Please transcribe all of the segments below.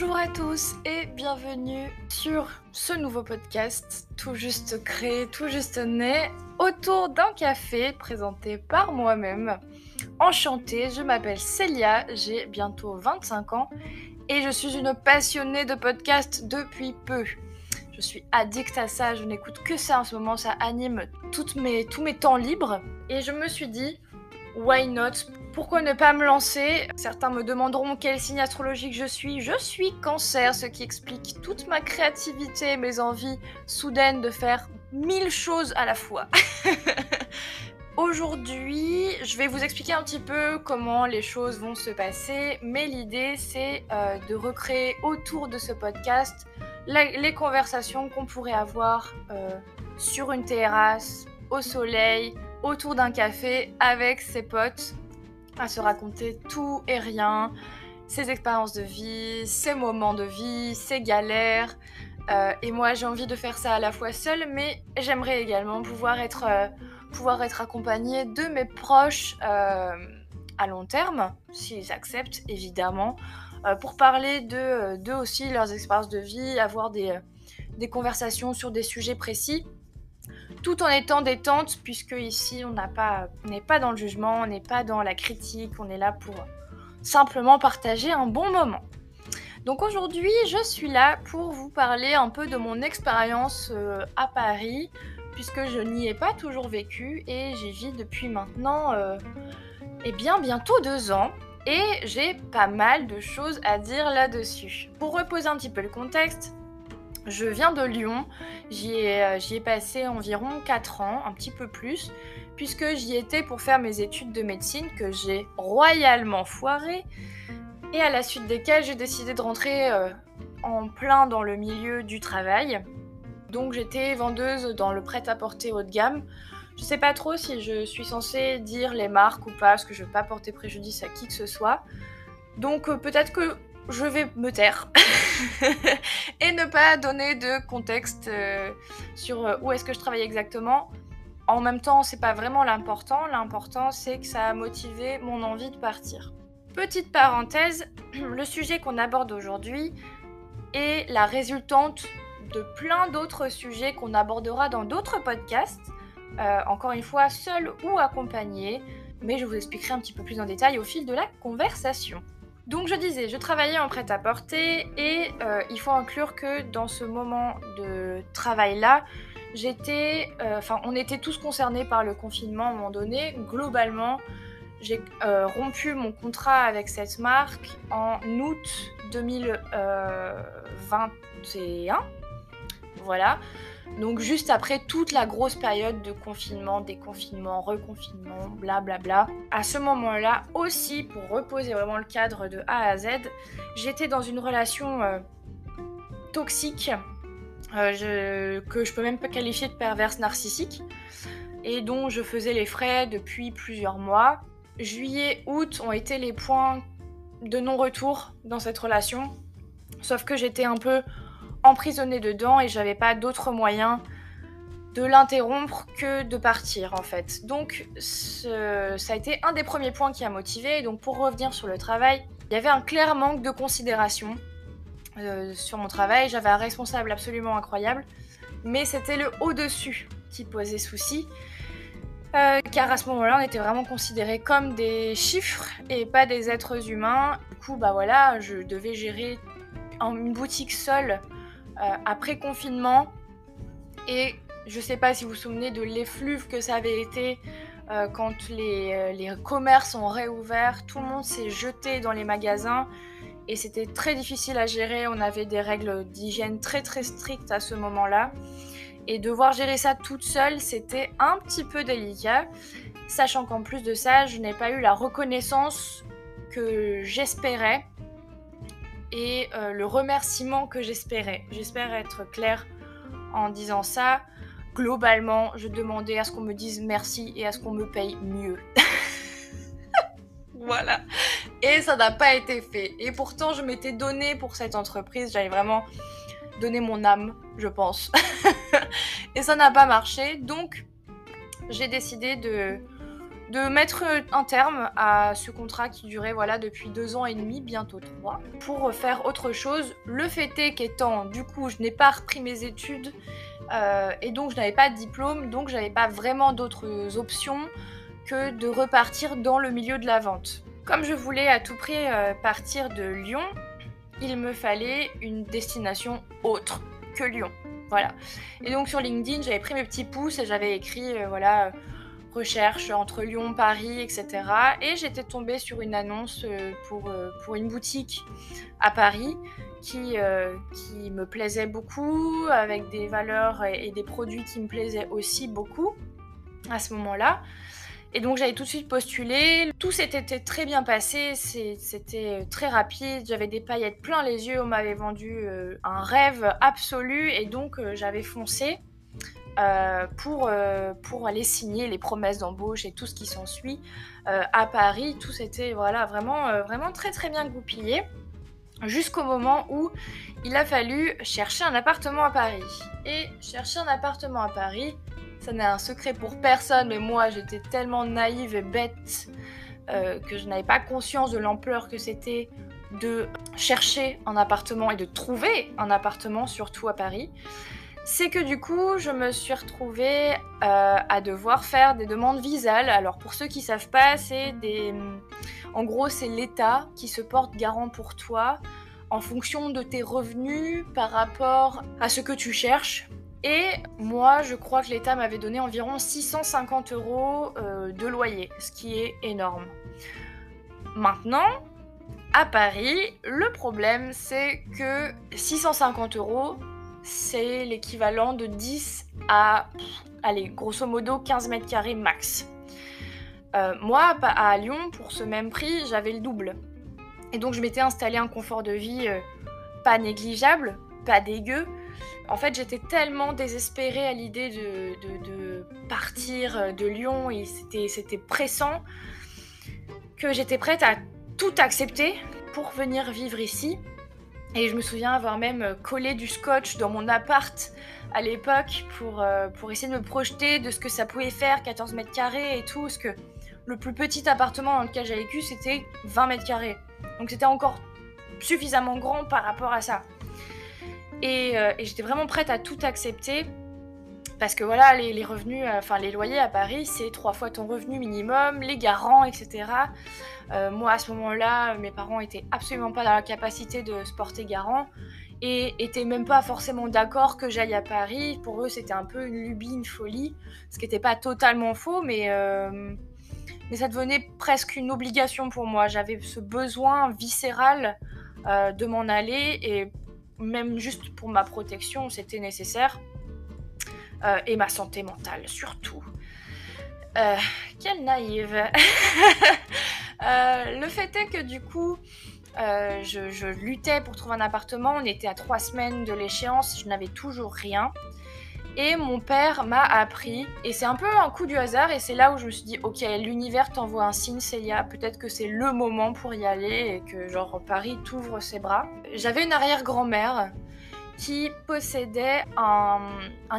Bonjour à tous et bienvenue sur ce nouveau podcast tout juste créé, tout juste né autour d'un café présenté par moi-même. Enchantée, je m'appelle Célia, j'ai bientôt 25 ans et je suis une passionnée de podcast depuis peu. Je suis addict à ça, je n'écoute que ça en ce moment, ça anime tous mes temps libres et je me suis dit, why not pourquoi ne pas me lancer? Certains me demanderont quel signe astrologique je suis. Je suis cancer, ce qui explique toute ma créativité, mes envies soudaines de faire mille choses à la fois. Aujourd'hui, je vais vous expliquer un petit peu comment les choses vont se passer, mais l'idée c'est euh, de recréer autour de ce podcast les conversations qu'on pourrait avoir euh, sur une terrasse, au soleil, autour d'un café, avec ses potes à se raconter tout et rien, ses expériences de vie, ses moments de vie, ses galères. Euh, et moi, j'ai envie de faire ça à la fois seule, mais j'aimerais également pouvoir être, euh, pouvoir être accompagnée de mes proches euh, à long terme, s'ils acceptent, évidemment, pour parler d'eux de, aussi, leurs expériences de vie, avoir des, des conversations sur des sujets précis tout en étant détente, puisque ici on n'est pas dans le jugement, on n'est pas dans la critique, on est là pour simplement partager un bon moment. Donc aujourd'hui, je suis là pour vous parler un peu de mon expérience euh, à Paris, puisque je n'y ai pas toujours vécu et j'y vis depuis maintenant, euh, eh bien bientôt deux ans. Et j'ai pas mal de choses à dire là-dessus. Pour reposer un petit peu le contexte, je viens de Lyon, j'y ai, euh, passé environ 4 ans, un petit peu plus, puisque j'y étais pour faire mes études de médecine que j'ai royalement foirées, et à la suite desquelles j'ai décidé de rentrer euh, en plein dans le milieu du travail. Donc j'étais vendeuse dans le prêt-à-porter haut de gamme. Je sais pas trop si je suis censée dire les marques ou pas, parce que je veux pas porter préjudice à qui que ce soit. Donc euh, peut-être que je vais me taire et ne pas donner de contexte euh, sur euh, où est-ce que je travaille exactement. En même temps, c'est pas vraiment l'important. L'important, c'est que ça a motivé mon envie de partir. Petite parenthèse, le sujet qu'on aborde aujourd'hui est la résultante de plein d'autres sujets qu'on abordera dans d'autres podcasts. Euh, encore une fois, seul ou accompagné, mais je vous expliquerai un petit peu plus en détail au fil de la conversation. Donc je disais, je travaillais en prêt-à-porter et euh, il faut inclure que dans ce moment de travail-là, j'étais, euh, enfin on était tous concernés par le confinement à un moment donné. Globalement, j'ai euh, rompu mon contrat avec cette marque en août 2021. Voilà. Donc juste après toute la grosse période de confinement, déconfinement, reconfinement, blablabla. À ce moment-là aussi, pour reposer vraiment le cadre de A à Z, j'étais dans une relation euh, toxique euh, que je peux même pas qualifier de perverse narcissique et dont je faisais les frais depuis plusieurs mois. Juillet, août ont été les points de non-retour dans cette relation. Sauf que j'étais un peu emprisonnée dedans et j'avais pas d'autre moyen de l'interrompre que de partir en fait. Donc ça a été un des premiers points qui a motivé. donc pour revenir sur le travail, il y avait un clair manque de considération euh, sur mon travail. J'avais un responsable absolument incroyable, mais c'était le au-dessus qui posait souci. Euh, car à ce moment-là, on était vraiment considérés comme des chiffres et pas des êtres humains. Du coup, bah voilà, je devais gérer une boutique seule après confinement. Et je sais pas si vous vous souvenez de l'effluve que ça avait été euh, quand euh, les, commerces ont réouvert. Tout le monde s'est jeté dans les magasins et c'était très difficile à gérer. On avait des règles d'hygiène très très strictes à ce moment-là. Et devoir gérer ça toute seule, c'était un petit peu délicat. Sachant qu'en plus de ça, je n'ai pas eu la reconnaissance que j'espérais et euh, le remerciement que j'espérais. J'espère être claire en disant ça. Globalement, je demandais à ce qu'on me dise merci et à ce qu'on me paye mieux. voilà. Et ça n'a pas été fait. Et pourtant, je m'étais donné pour cette entreprise. J'avais vraiment donné mon âme, je pense. et ça n'a pas marché. Donc, j'ai décidé de, de mettre un terme à ce contrat qui durait voilà depuis deux ans et demi, bientôt trois, pour faire autre chose. Le fait est qu'étant, du coup, je n'ai pas repris mes études euh, et donc je n'avais pas de diplôme, donc j'avais pas vraiment d'autres options que de repartir dans le milieu de la vente. Comme je voulais à tout prix euh, partir de Lyon, il me fallait une destination autre que Lyon. Voilà. Et donc sur LinkedIn, j'avais pris mes petits pouces et j'avais écrit euh, voilà recherche entre Lyon, Paris, etc. Et j'étais tombée sur une annonce euh, pour, euh, pour une boutique à Paris qui, euh, qui me plaisait beaucoup, avec des valeurs et des produits qui me plaisaient aussi beaucoup à ce moment-là. Et donc j'avais tout de suite postulé. Tout s'était très bien passé, c'était très rapide. J'avais des paillettes plein les yeux. On m'avait vendu un rêve absolu et donc j'avais foncé. Euh, pour, euh, pour aller signer les promesses d'embauche et tout ce qui s'ensuit euh, à Paris. Tout s'était voilà, vraiment, vraiment très très bien goupillé jusqu'au moment où il a fallu chercher un appartement à Paris. Et chercher un appartement à Paris, ça n'est un secret pour personne, mais moi j'étais tellement naïve et bête que je n'avais pas conscience de l'ampleur que c'était de chercher un appartement et de trouver un appartement, surtout à Paris c'est que du coup, je me suis retrouvée euh, à devoir faire des demandes visales. Alors pour ceux qui savent pas, c'est des, en gros, c'est l'État qui se porte garant pour toi en fonction de tes revenus par rapport à ce que tu cherches. Et moi, je crois que l'État m'avait donné environ 650 euros euh, de loyer, ce qui est énorme. Maintenant, à Paris, le problème, c'est que 650 euros, c'est l'équivalent de 10 à, allez, grosso modo 15 mètres carrés max. Euh, moi, à Lyon, pour ce même prix, j'avais le double. Et donc, je m'étais installé un confort de vie euh, pas négligeable, pas dégueu. En fait, j'étais tellement désespérée à l'idée de, partir euh, de Lyon et c'était pressant que j'étais prête à tout accepter pour venir vivre ici. Et je me souviens avoir même euh, collé du scotch dans mon appart à l'époque pour, euh, pour essayer de me projeter de ce que ça pouvait faire, 14 mètres carrés et tout. Parce que le plus petit appartement dans lequel j'avais vécu, c'était 20 mètres carrés. Donc c'était encore suffisamment grand par rapport à ça. Et, euh, et j'étais vraiment prête à tout accepter. Parce que voilà, les, revenus, enfin les loyers à Paris, c'est trois fois ton revenu minimum, les garants, etc. Euh, moi, à ce moment-là, mes parents étaient absolument pas dans la capacité de se porter garant et étaient même pas forcément d'accord que j'aille à Paris. Pour eux, c'était un peu une lubie, une folie, ce qui n'était pas totalement faux, mais, euh, mais ça devenait presque une obligation pour moi. J'avais ce besoin viscéral euh, de m'en aller et même juste pour ma protection, c'était nécessaire. Et ma santé mentale surtout. quelle naïve Euh, le fait est que du coup, euh, je, luttais pour trouver un appartement. On était à trois semaines de l'échéance, je n'avais toujours rien. Et mon père m'a appris, et c'est un peu un coup du hasard, et c'est là où je me suis dit, ok, l'univers t'envoie un signe, Célia, peut-être que c'est le moment pour y aller, et que genre Paris t'ouvre ses bras. J'avais une arrière-grand-mère qui possédait un,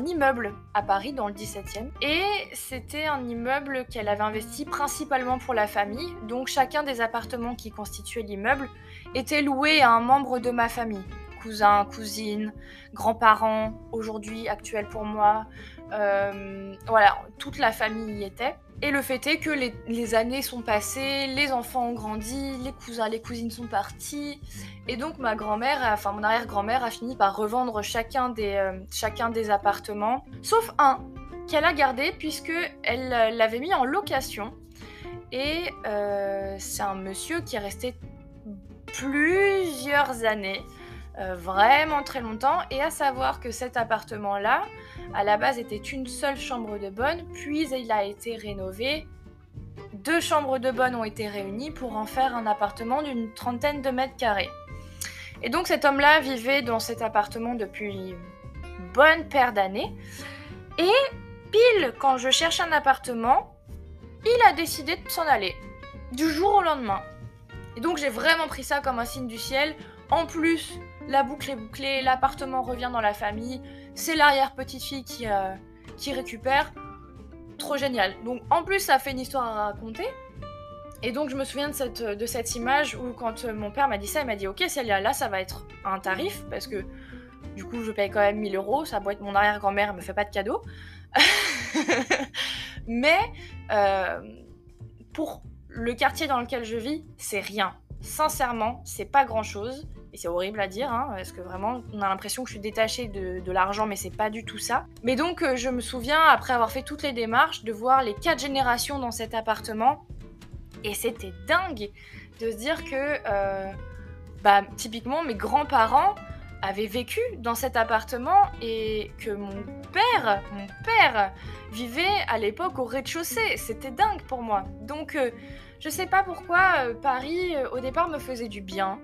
immeuble à Paris dans le 17e. Et c'était un immeuble qu'elle avait investi principalement pour la famille. Donc chacun des appartements qui constituaient l'immeuble était loué à un membre de ma famille. Cousin, cousine, grands-parents, aujourd'hui actuels pour moi. Euh, voilà, toute la famille y était. Et le fait est que les, années sont passées, les enfants ont grandi, les cousins, les cousines sont partis, et donc ma grand-mère, enfin mon arrière-grand-mère a fini par revendre chacun des, euh, chacun des appartements, sauf un qu'elle a gardé puisque elle euh, l'avait mis en location. Et c'est un monsieur qui est resté plusieurs années, vraiment très longtemps, et à savoir que cet appartement-là, à la base était une seule chambre de bonne, puis il a été rénové. Deux chambres de bonne ont été réunies pour en faire un appartement d'une trentaine de mètres carrés. Et donc cet homme-là vivait dans cet appartement depuis une bonne paire d'années. Et pile quand je cherche un appartement, il a décidé de s'en aller. Du jour au lendemain. Et donc j'ai vraiment pris ça comme un signe du ciel. En plus, la boucle est bouclée, l'appartement revient dans la famille, c'est l'arrière-petite-fille qui, euh, qui récupère. trop génial. Donc en plus, ça fait une histoire à raconter. Et donc je me souviens de cette, image où quand euh, mon père m'a dit ça, il m'a dit ok Célia, là ça va être un tarif parce que du coup je paye quand même 1000 euros, ça être mon arrière-grand-mère, elle me fait pas de cadeau. Mais euh, pour le quartier dans lequel je vis, c'est rien. Sincèrement, c'est pas grand chose. Et c'est horrible à dire, hein, parce que vraiment, on a l'impression que je suis détachée de, l'argent, mais c'est pas du tout ça. Mais donc, euh, je me souviens, après avoir fait toutes les démarches, de voir les quatre générations dans cet appartement. Et c'était dingue de se dire que, euh, bah, typiquement, mes grands-parents avaient vécu dans cet appartement et que mon père, mon père, vivait à l'époque au rez-de-chaussée. C'était dingue pour moi. Donc, euh, je sais pas pourquoi Paris, au départ, me faisait du bien.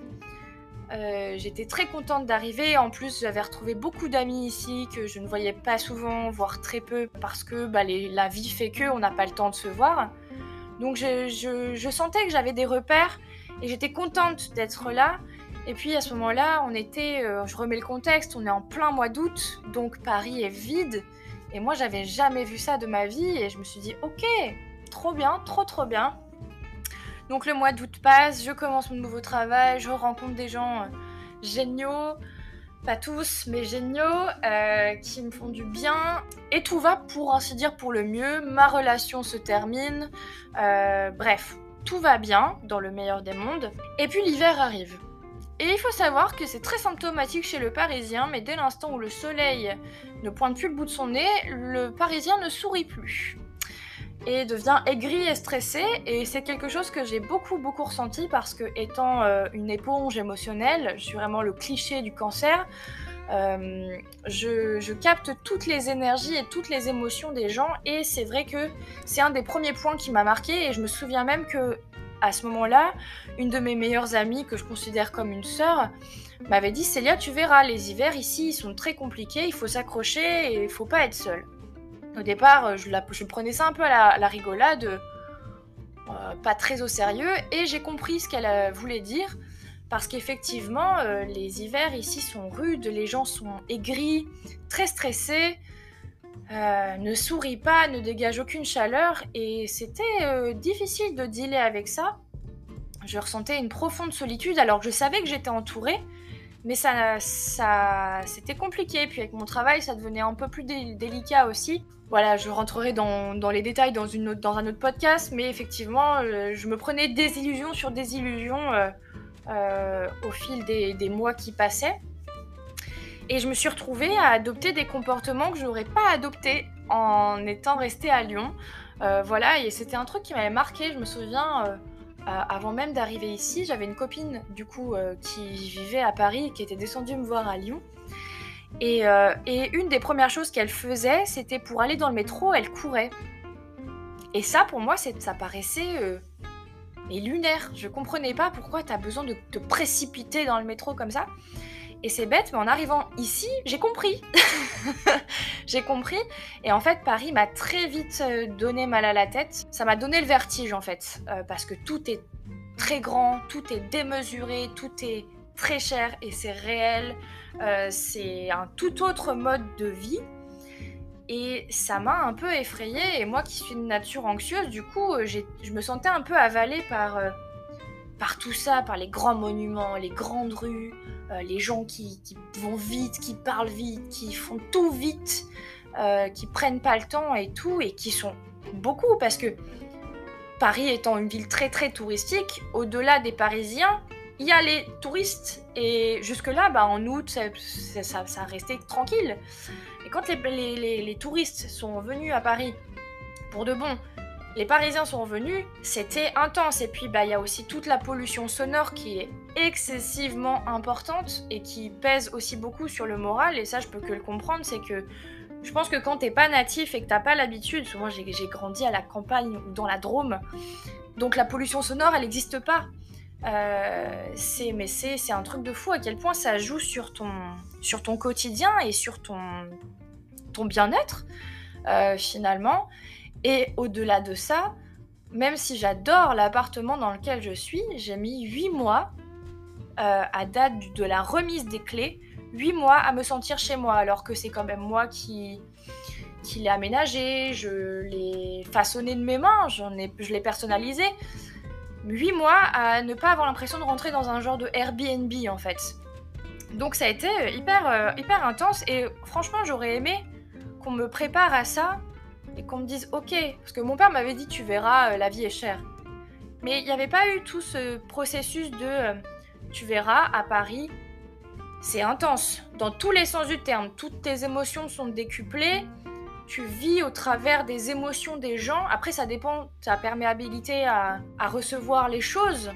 Euh, j'étais très contente d'arriver. En plus, j'avais retrouvé beaucoup d'amis ici que je ne voyais pas souvent, voire très peu, parce que bah, la vie fait que on n'a pas le temps de se voir. Donc je, sentais que j'avais des repères et j'étais contente d'être là. Et puis à ce moment-là, on était, euh, je remets le contexte, on est en plein mois d'août, donc Paris est vide. Et moi, j'avais jamais vu ça de ma vie et je me suis dit, ok, trop bien, trop trop bien. Donc le mois d'août passe, je commence mon nouveau travail, je rencontre des gens euh, géniaux, pas tous, mais géniaux, euh, qui me font du bien. Et tout va pour ainsi dire pour le mieux, ma relation se termine, euh, bref, tout va bien dans le meilleur des mondes. Et puis l'hiver arrive. Et il faut savoir que c'est très symptomatique chez le Parisien, mais dès l'instant où le soleil ne pointe plus le bout de son nez, le Parisien ne sourit plus et devient aigri et stressé. Et c'est quelque chose que j'ai beaucoup, beaucoup ressenti parce que, étant euh, une éponge émotionnelle, je suis vraiment le cliché du cancer. Euh, je, capte toutes les énergies et toutes les émotions des gens et c'est vrai que c'est un des premiers points qui m'a marqué et je me souviens même que à ce moment-là, une de mes meilleures amies que je considère comme une sœur m'avait dit Célia, tu verras, les hivers ici sont très compliqués, il faut s'accrocher et il faut pas être seule. Au départ, euh, je, prenais ça un peu à la, rigolade, euh, pas très au sérieux, et j'ai compris ce qu'elle euh, voulait dire, parce qu'effectivement, les hivers ici sont rudes, les gens sont aigris, très stressés, ne sourient pas, ne dégagent aucune chaleur, et c'était difficile de dealer avec ça. Je ressentais une profonde solitude, alors que je savais que j'étais entourée, mais ça, c'était compliqué. Puis avec mon travail, ça devenait un peu plus délicat aussi. Voilà, je rentrerai dans, les détails dans, un autre podcast, mais effectivement, euh, je me prenais des illusions sur des illusions euh, euh, au fil des, des, mois qui passaient. Et je me suis retrouvée à adopter des comportements que je n'aurais pas adoptés en étant restée à Lyon. voilà, et c'était un truc qui m'avait marqué. Je me souviens, avant même d'arriver ici, j'avais une copine du coup qui vivait à Paris, qui était descendue me voir à Lyon. Euh, et, une des premières choses qu'elle faisait, c'était pour aller dans le métro, elle courait. Et ça, pour moi, ça paraissait euh, lunaire. Je comprenais pas pourquoi tu as besoin de te précipiter dans le métro comme ça. Et c'est bête, mais en arrivant ici, j'ai compris. j'ai compris. Et en fait, Paris m'a très vite euh, donné mal à la tête. Ça m'a donné le vertige, en fait. parce que tout est très grand, tout est démesuré, tout est très cher et c'est réel. Euh, c'est un tout autre mode de vie. Et ça m'a un peu effrayée. Et moi qui suis de nature anxieuse, du coup, euh, je me sentais un peu avalée par, euh, par tout ça, par les grands monuments, les grandes rues, les gens qui, vont vite, qui parlent vite, qui font tout vite, qui prennent pas le temps et tout, et qui sont beaucoup parce que Paris étant une ville très très touristique, au-delà des Parisiens, il y a les touristes et jusque-là, bah, en août, ça, ça, restait tranquille. Et quand les, touristes sont venus à Paris, pour de bon, les Parisiens sont venus, c'était intense. Et puis, bah, il y a aussi toute la pollution sonore qui est excessivement importante et qui pèse aussi beaucoup sur le moral. Et ça, je peux que le comprendre, c'est que je pense que quand t'es pas natif et que t'as pas l'habitude, souvent j'ai grandi à la campagne ou dans la Drôme, donc la pollution sonore, elle n'existe pas. Euh, c'est mais c'est un truc de fou à quel point ça joue sur ton sur ton quotidien et sur ton ton bien-être euh, finalement et au-delà de ça même si j'adore l'appartement dans lequel je suis j'ai mis 8 mois euh, à date de la remise des clés 8 mois à me sentir chez moi alors que c'est quand même moi qui qui l'ai aménagé, je l'ai façonné de mes mains, ai, je l'ai personnalisé. Huit mois à ne pas avoir l'impression de rentrer dans un genre de Airbnb en fait. Donc ça a été hyper, euh, hyper intense et franchement j'aurais aimé qu'on me prépare à ça et qu'on me dise ok, parce que mon père m'avait dit tu verras, euh, la vie est chère. Mais il n'y avait pas eu tout ce processus de euh, tu verras à Paris, c'est intense dans tous les sens du terme. Toutes tes émotions sont décuplées. Tu vis au travers des émotions des gens. Après, ça dépend ta perméabilité à, recevoir les choses.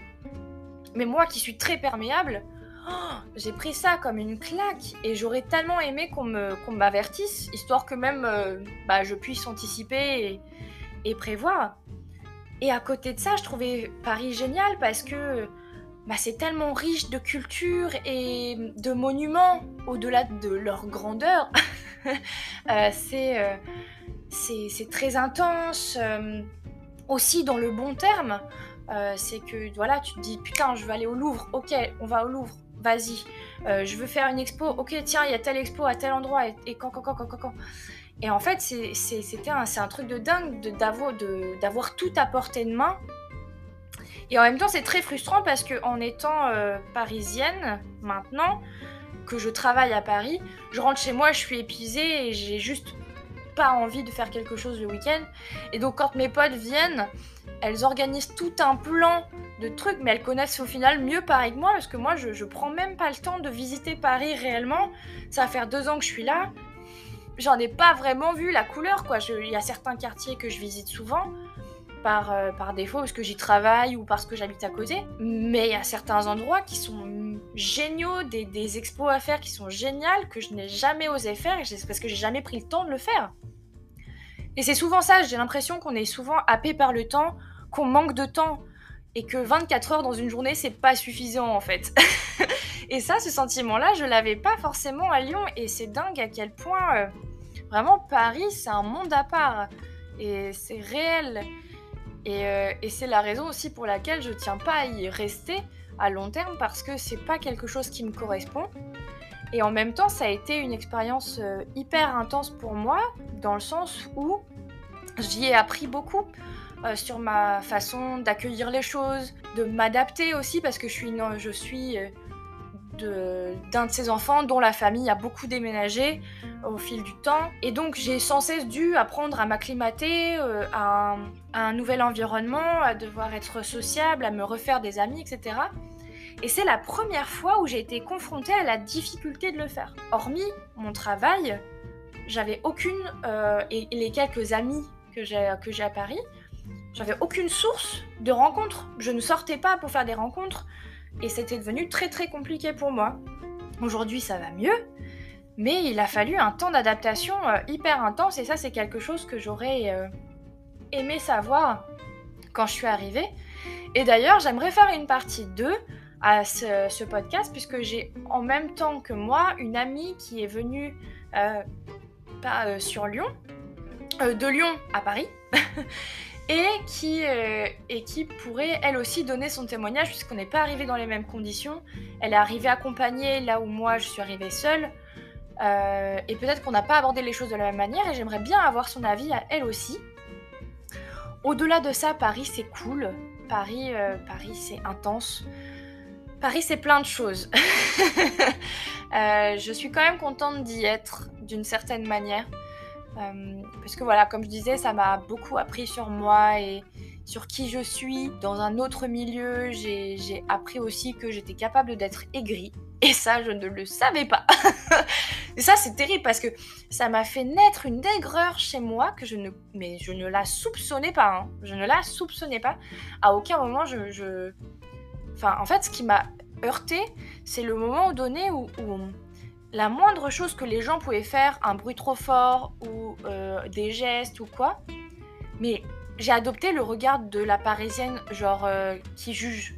Mais moi qui suis très perméable, oh, j'ai pris ça comme une claque et j'aurais tellement aimé qu'on m'avertisse, histoire que même euh, bah, je puisse anticiper et prévoir. Et à côté de ça, je trouvais Paris génial parce que bah, c'est tellement riche de culture et de monuments au-delà de leur grandeur. Euh, euh, c'est très intense, euh, aussi dans le bon terme. c'est que voilà, tu te dis putain, je veux aller au Louvre, ok, on va au Louvre, vas-y. je veux faire une expo, ok, tiens, il y a telle expo à tel endroit, et, quand, quand, quand, quand, quand, Et en fait, c'était un, un truc de dingue d'avoir tout à portée de main. Et en même temps, c'est très frustrant parce que en étant euh, parisienne maintenant, que je travaille à Paris, je rentre chez moi, je suis épuisée et j'ai juste pas envie de faire quelque chose le week-end. Et donc quand mes potes viennent, elles organisent tout un plan de trucs, mais elles connaissent au final mieux Paris que moi, parce que moi je, je prends même pas le temps de visiter Paris réellement. Ça va faire deux ans que je suis là. J'en ai pas vraiment vu la couleur, quoi. Il y a certains quartiers que je visite souvent, par, euh, par défaut parce que j'y travaille ou parce que j'habite à côté. Mais il y a certains endroits qui sont géniaux, des, des, expos à faire qui sont géniales, que je n'ai jamais osé faire parce que j'ai jamais pris le temps de le faire. Et c'est souvent ça, j'ai l'impression qu'on est souvent happé par le temps, qu'on manque de temps et que 24 heures dans une journée c'est pas suffisant en fait. et ça, ce sentiment-là, je l'avais pas forcément à Lyon et c'est dingue à quel point euh, vraiment Paris c'est un monde à part et c'est réel. Euh, et, c'est la raison aussi pour laquelle je tiens pas à y rester à long terme parce que c'est pas quelque chose qui me correspond. Et en même temps, ça a été une expérience euh, hyper intense pour moi dans le sens où j'y ai appris beaucoup euh, sur ma façon d'accueillir les choses, de m'adapter aussi parce que je suis, suis d'un de, ses enfants dont la famille a beaucoup déménagé au fil du temps. Et donc j'ai sans cesse dû apprendre à m'acclimater euh, à, un nouvel environnement, à devoir être sociable, à me refaire des amis, etc. Et c'est la première fois où j'ai été confrontée à la difficulté de le faire. Hormis mon travail, j'avais aucune, euh, et, les quelques amis que j'ai à Paris, j'avais aucune source de rencontres. Je ne sortais pas pour faire des rencontres et c'était devenu très très compliqué pour moi. Aujourd'hui ça va mieux, mais il a fallu un temps d'adaptation euh, hyper intense et ça c'est quelque chose que j'aurais euh, aimé savoir quand je suis arrivée. Et d'ailleurs j'aimerais faire une partie 2 à ce, podcast puisque j'ai en même temps que moi une amie qui est venue euh, pas sur Lyon, de Lyon à Paris. et qui, euh, et qui pourrait elle aussi donner son témoignage puisqu'on n'est pas arrivé dans les mêmes conditions. Elle est arrivée accompagnée là où moi je suis arrivée seule. Euh, et peut-être qu'on n'a pas abordé les choses de la même manière et j'aimerais bien avoir son avis à elle aussi. Au-delà de ça, Paris c'est cool. Paris, euh, Paris c'est intense. Paris c'est plein de choses. je suis quand même contente d'y être d'une certaine manière. Euh, parce que voilà, comme je disais, ça m'a beaucoup appris sur moi et sur qui je suis. Dans un autre milieu, j'ai appris aussi que j'étais capable d'être aigrie. Et ça, je ne le savais pas. et ça, c'est terrible parce que ça m'a fait naître une aigreur chez moi que je ne, mais je ne la soupçonnais pas. Hein. Je ne la soupçonnais pas. À aucun moment, je... enfin, en fait, ce qui m'a heurté, c'est le moment donné où, la moindre chose que les gens pouvaient faire, un bruit trop fort ou euh, des gestes ou quoi, mais j'ai adopté le regard de la parisienne, genre euh, qui juge.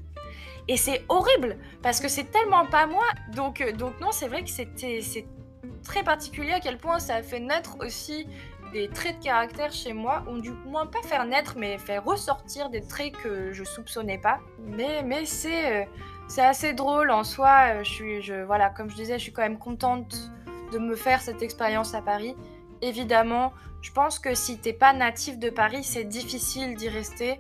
Et c'est horrible parce que c'est tellement pas moi. Donc, euh, donc non, c'est vrai que c'était c'est très particulier à quel point ça a fait naître aussi des traits de caractère chez moi, ou du moins pas faire naître, mais faire ressortir des traits que je soupçonnais pas. Mais, mais c'est c'est assez drôle en soi. Euh, je suis, je, voilà, comme je disais, je suis quand même contente de me faire cette expérience à Paris. évidemment, je pense que si t'es pas natif de Paris, c'est difficile d'y rester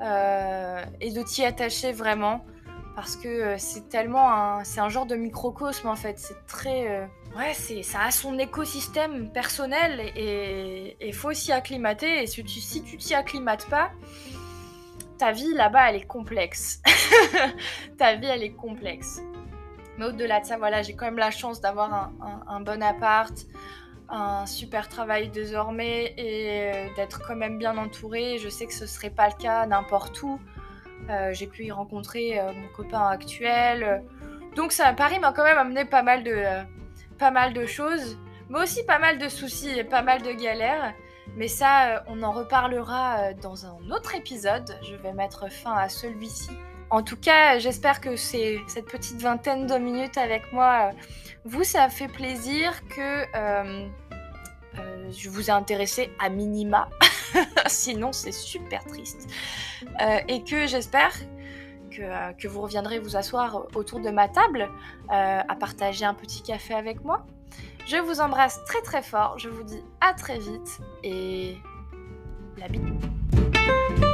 euh, et de t'y attacher vraiment parce que euh, c'est tellement un, c'est un genre de microcosme en fait. C'est très, euh, ouais, c'est, ça a son écosystème personnel et il faut s'y acclimater. Et si tu, si tu t'y acclimates pas, ta vie là-bas elle est complexe. ta vie elle est complexe. Mais au-delà de ça, voilà, j'ai quand même la chance d'avoir un, un bon appart, un super travail désormais et euh, d'être quand même bien entourée. Je sais que ce serait pas le cas n'importe où. Euh, j'ai pu y rencontrer euh, mon copain actuel. Donc ça, Paris m'a quand même amené pas mal de, pas mal de choses, mais aussi pas mal de soucis et pas mal de galères. Mais ça, on en reparlera dans un autre épisode. Je vais mettre fin à celui-ci. En tout cas, j'espère que c'est cette petite vingtaine de minutes avec moi vous, ça a fait plaisir que euh, euh, je vous ai intéressé à minima. Sinon, c'est super triste. Euh, et que j'espère que, que, vous reviendrez vous asseoir autour de ma table à partager un petit café avec moi. Je vous embrasse très très fort. Je vous dis à très vite et la bite.